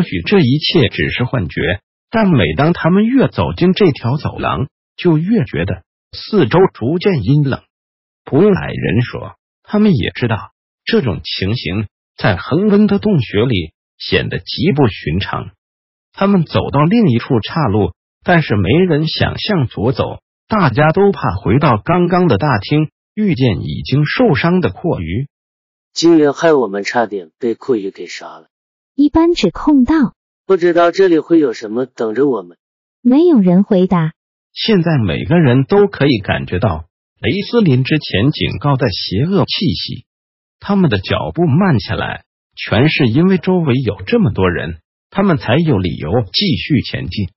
或许这一切只是幻觉，但每当他们越走进这条走廊，就越觉得四周逐渐阴冷。普矮人说，他们也知道这种情形在恒温的洞穴里显得极不寻常。他们走到另一处岔路，但是没人想向左走，大家都怕回到刚刚的大厅，遇见已经受伤的阔鱼。精灵害我们差点被阔鱼给杀了。一般指控道：“不知道这里会有什么等着我们。”没有人回答。现在每个人都可以感觉到雷斯林之前警告的邪恶气息，他们的脚步慢下来，全是因为周围有这么多人，他们才有理由继续前进。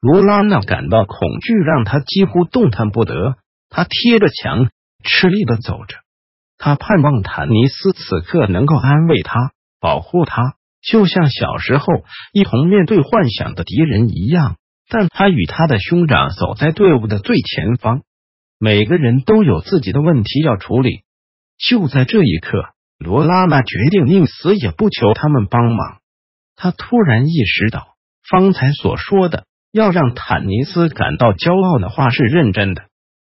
卢拉娜感到恐惧，让他几乎动弹不得。他贴着墙，吃力的走着。他盼望坦尼斯此刻能够安慰他，保护他。就像小时候一同面对幻想的敌人一样，但他与他的兄长走在队伍的最前方。每个人都有自己的问题要处理。就在这一刻，罗拉娜决定宁死也不求他们帮忙。他突然意识到，方才所说的要让坦尼斯感到骄傲的话是认真的。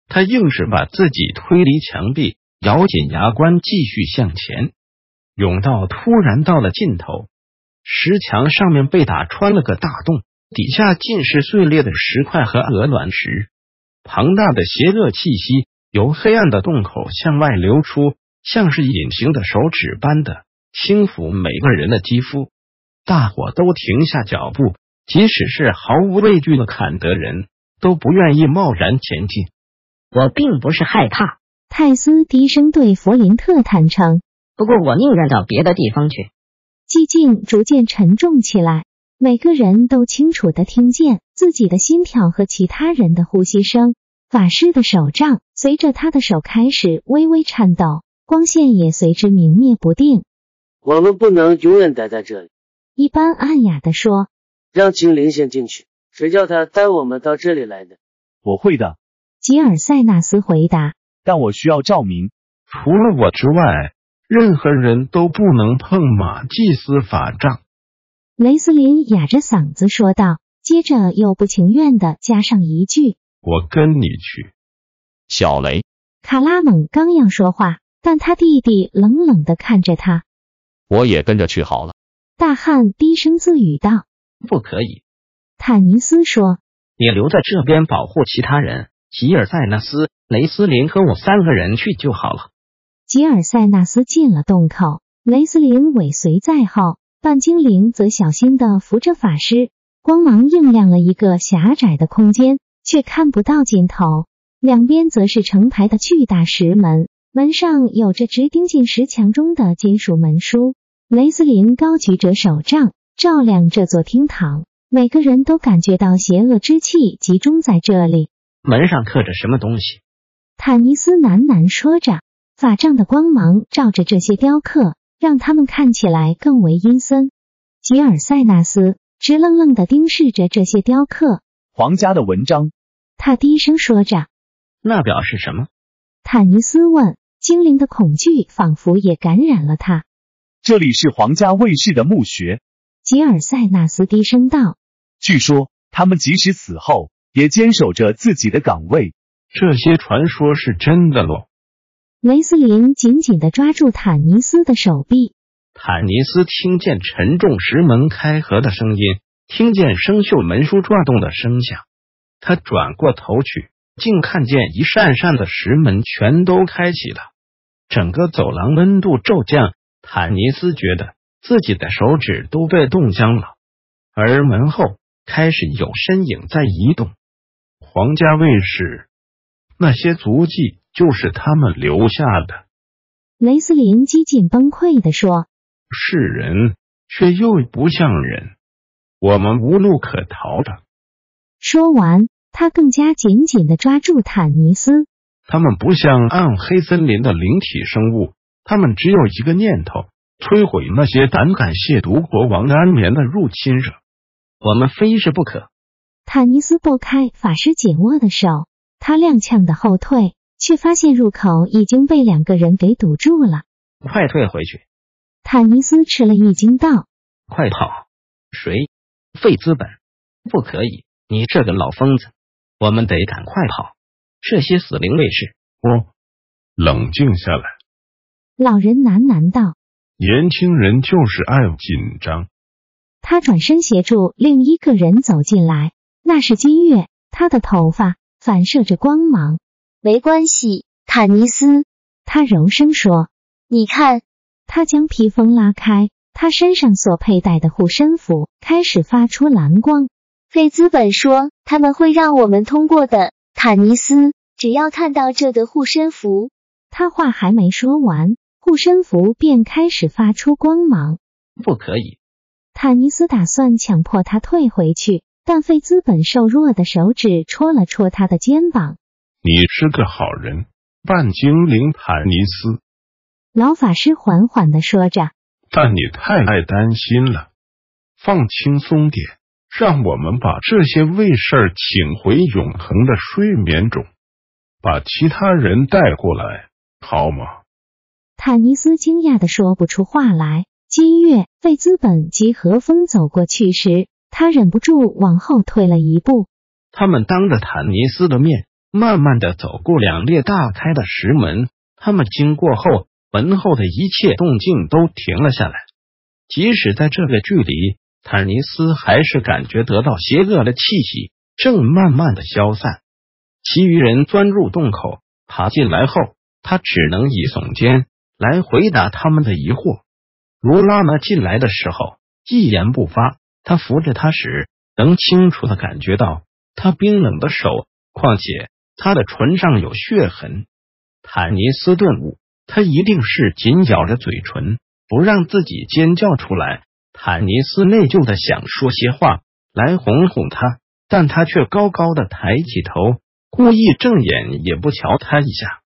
他硬是把自己推离墙壁，咬紧牙关，继续向前。甬道突然到了尽头。石墙上面被打穿了个大洞，底下尽是碎裂的石块和鹅卵石。庞大的邪恶气息由黑暗的洞口向外流出，像是隐形的手指般的轻抚每个人的肌肤。大伙都停下脚步，即使是毫无畏惧的坎德人都不愿意贸然前进。我并不是害怕，泰斯低声对弗林特坦诚。不过我宁愿到别的地方去。寂静逐渐沉重起来，每个人都清楚的听见自己的心跳和其他人的呼吸声。法师的手杖随着他的手开始微微颤抖，光线也随之明灭不定。我们不能永远待在这里。一般暗哑的说：“让精灵先进去。谁叫他带我们到这里来的？”我会的。吉尔塞纳斯回答。但我需要照明。除了我之外。任何人都不能碰马祭司法杖。雷斯林哑着嗓子说道，接着又不情愿的加上一句：“我跟你去。”小雷，卡拉蒙刚要说话，但他弟弟冷冷的看着他：“我也跟着去好了。”大汉低声自语道：“不可以。”坦尼斯说：“你留在这边保护其他人，吉尔塞纳斯、雷斯林和我三个人去就好了。”吉尔塞纳斯进了洞口，雷斯林尾随在后，半精灵则小心的扶着法师。光芒映亮了一个狭窄的空间，却看不到尽头。两边则是成排的巨大石门，门上有着直钉进石墙中的金属门书。雷斯林高举着手杖，照亮这座厅堂。每个人都感觉到邪恶之气集中在这里。门上刻着什么东西？坦尼斯喃喃说着。法杖的光芒照着这些雕刻，让他们看起来更为阴森。吉尔塞纳斯直愣愣的盯视着这些雕刻。皇家的文章，他低声说着。那表示什么？坦尼斯问。精灵的恐惧仿佛也感染了他。这里是皇家卫士的墓穴。吉尔塞纳斯低声道。据说他们即使死后也坚守着自己的岗位。这些传说是真的喽？雷斯林紧紧的抓住坦尼斯的手臂。坦尼斯听见沉重石门开合的声音，听见生锈门书转动的声响。他转过头去，竟看见一扇扇的石门全都开启了。整个走廊温度骤降，坦尼斯觉得自己的手指都被冻僵了。而门后开始有身影在移动。皇家卫士，那些足迹。就是他们留下的。雷斯林几近崩溃的说：“是人却又不像人，我们无路可逃的。说完，他更加紧紧的抓住坦尼斯。他们不像暗黑森林的灵体生物，他们只有一个念头：摧毁那些胆敢亵渎国王安眠的入侵者。我们非是不可。坦尼斯拨开法师紧握的手，他踉跄的后退，却发现入口已经被两个人给堵住了。快退回去！坦尼斯吃了一惊，道：“快跑！谁？费资本？不可以！你这个老疯子！我们得赶快跑！这些死灵卫士……我冷静下来。”老人喃喃道：“年轻人就是爱紧张。”他转身协助另一个人走进来，那是金月，他的头发反射着光芒。没关系，坦尼斯，他柔声说：“你看。”他将披风拉开，他身上所佩戴的护身符开始发出蓝光。费兹本说他们会让我们通过的，坦尼斯，只要看到这个护身符。他话还没说完，护身符便开始发出光芒。不可以！坦尼斯打算强迫他退回去，但费兹本瘦弱的手指戳了戳他的肩膀。你是个好人，半精灵坦尼斯。老法师缓缓的说着：“但你太爱担心了，放轻松点，让我们把这些卫士请回永恒的睡眠中，把其他人带过来，好吗？”坦尼斯惊讶的说不出话来。金月、费兹本及何风走过去时，他忍不住往后退了一步。他们当着坦尼斯的面，慢慢的走过两列大开的石门。他们经过后，门后的一切动静都停了下来。即使在这个距离，坦尼斯还是感觉得到邪恶的气息正慢慢的消散。其余人钻入洞口，爬进来后，他只能以耸肩来回答他们的疑惑。卢拉娜进来的时候一言不发，他扶着他时能清楚的感觉到他冰冷的手，况且他的唇上有血痕。坦尼斯顿悟，他一定是紧咬着嘴唇，不让自己尖叫出来。坦尼斯内疚的想说些话来哄哄他，但他却高高的抬起头，故意正眼也不瞧他一下。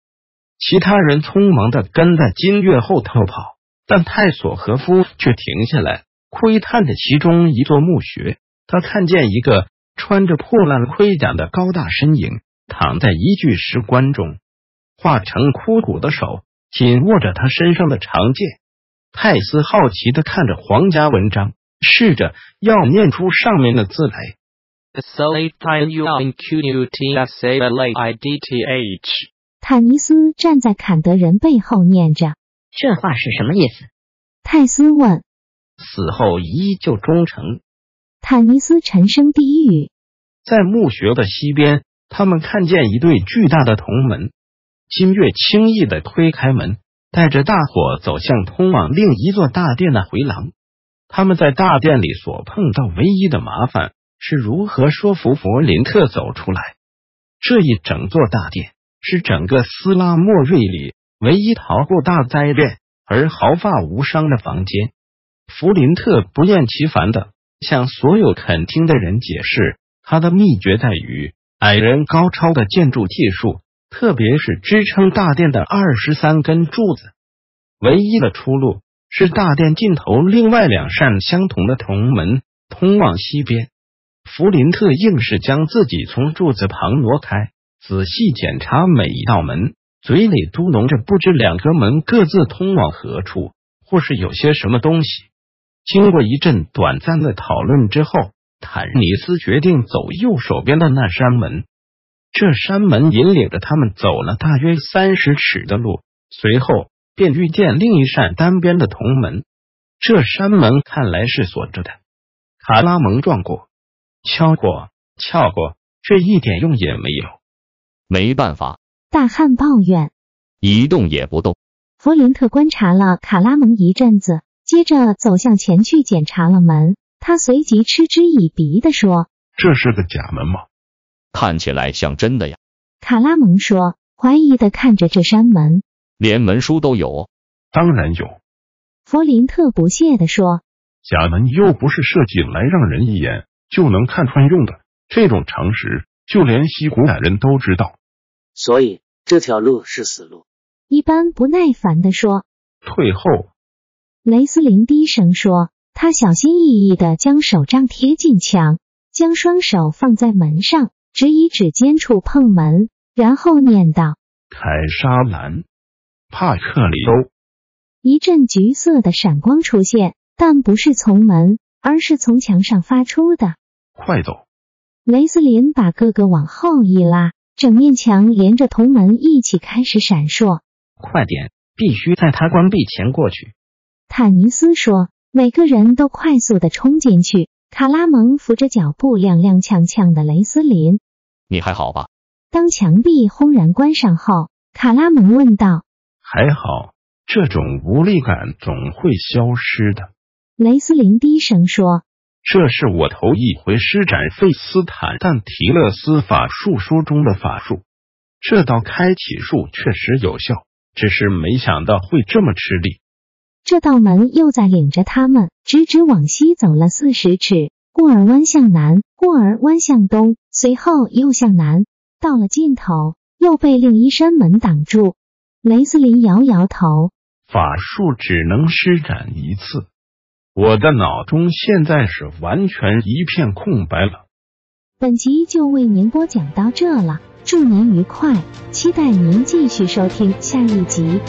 其他人匆忙的跟在金月后头跑。但泰索和夫却停下来，窥探着其中一座墓穴。他看见一个穿着破烂盔甲的高大身影躺在一具石棺中，化成枯骨的手紧握着他身上的长剑。泰斯好奇的看着皇家文章，试着要念出上面的字来。坦尼斯站在坎德人背后念着。这话是什么意思？泰斯问。死后依旧忠诚。坦尼斯沉声低语。在墓穴的西边，他们看见一对巨大的铜门。金月轻易的推开门，带着大伙走向通往另一座大殿的回廊。他们在大殿里所碰到唯一的麻烦是如何说服弗林特走出来。这一整座大殿是整个斯拉莫瑞里。唯一逃过大灾变而毫发无伤的房间，弗林特不厌其烦的向所有肯听的人解释，他的秘诀在于矮人高超的建筑技术，特别是支撑大殿的二十三根柱子。唯一的出路是大殿尽头另外两扇相同的铜门通往西边。弗林特硬是将自己从柱子旁挪开，仔细检查每一道门。嘴里嘟哝着，不知两个门各自通往何处，或是有些什么东西。经过一阵短暂的讨论之后，坦尼斯决定走右手边的那扇门。这扇门引领着他们走了大约三十尺的路，随后便遇见另一扇单边的铜门。这扇门看来是锁着的。卡拉蒙撞过、敲过、撬过，这一点用也没有。没办法。大汉抱怨：“一动也不动。”弗林特观察了卡拉蒙一阵子，接着走向前去检查了门。他随即嗤之以鼻的说：“这是个假门吗？看起来像真的呀。”卡拉蒙说，怀疑的看着这扇门。连门书都有？当然有。弗林特不屑的说。假门又不是设计来让人一眼就能看穿用的，这种常识就连西古雅人都知道。所以这条路是死路。一般不耐烦的说。退后。雷斯林低声说，他小心翼翼的将手杖贴近墙，将双手放在门上，只以指尖触碰门，然后念道：“凯沙兰，帕克里欧。”一阵橘色的闪光出现，但不是从门，而是从墙上发出的。快走！雷斯林把哥哥往后一拉，整面墙连着铜门一起开始闪烁。快点，必须在他关闭前过去。坦尼斯说：“每个人都快速的冲进去。”卡拉蒙扶着脚步踉踉跄跄的雷斯林：“你还好吧？”当墙壁轰然关上后，卡拉蒙问道：“还好。”这种无力感总会消失的，雷斯林低声说：“这是我头一回施展费斯坦但提勒斯法术书中的法术，这道开启术确实有效，只是没想到会这么吃力。”这道门又在领着他们直直往西走了四十尺，过而弯向南，过而弯向东，随后又向南，到了尽头又被另一扇门挡住。雷斯林摇摇头。法术只能施展一次，我的脑中现在是完全一片空白了。本集就为您播讲到这了，祝您愉快，期待您继续收听下一集。